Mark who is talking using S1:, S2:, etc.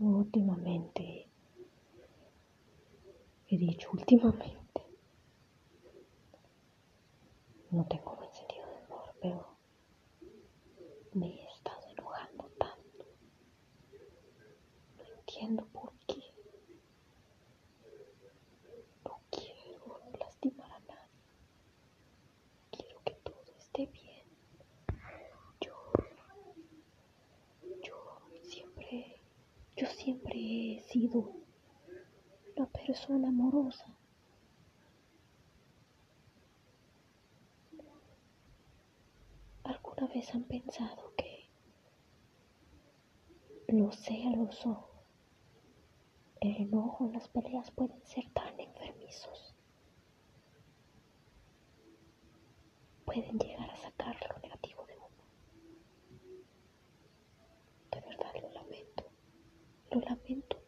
S1: Últimamente, he dicho últimamente, no tengo buen sentido de humor, pero me he estado enojando tanto. No entiendo por qué. No quiero lastimar a nadie. Quiero que todo esté bien. Yo, yo siempre, yo siempre he sido una persona amorosa. ¿Alguna vez han pensado que los celos o el enojo en las peleas pueden ser tan enfermizos? Pueden llegar a sacar lo negativo de uno. De verdad lo lamento. Lo lamento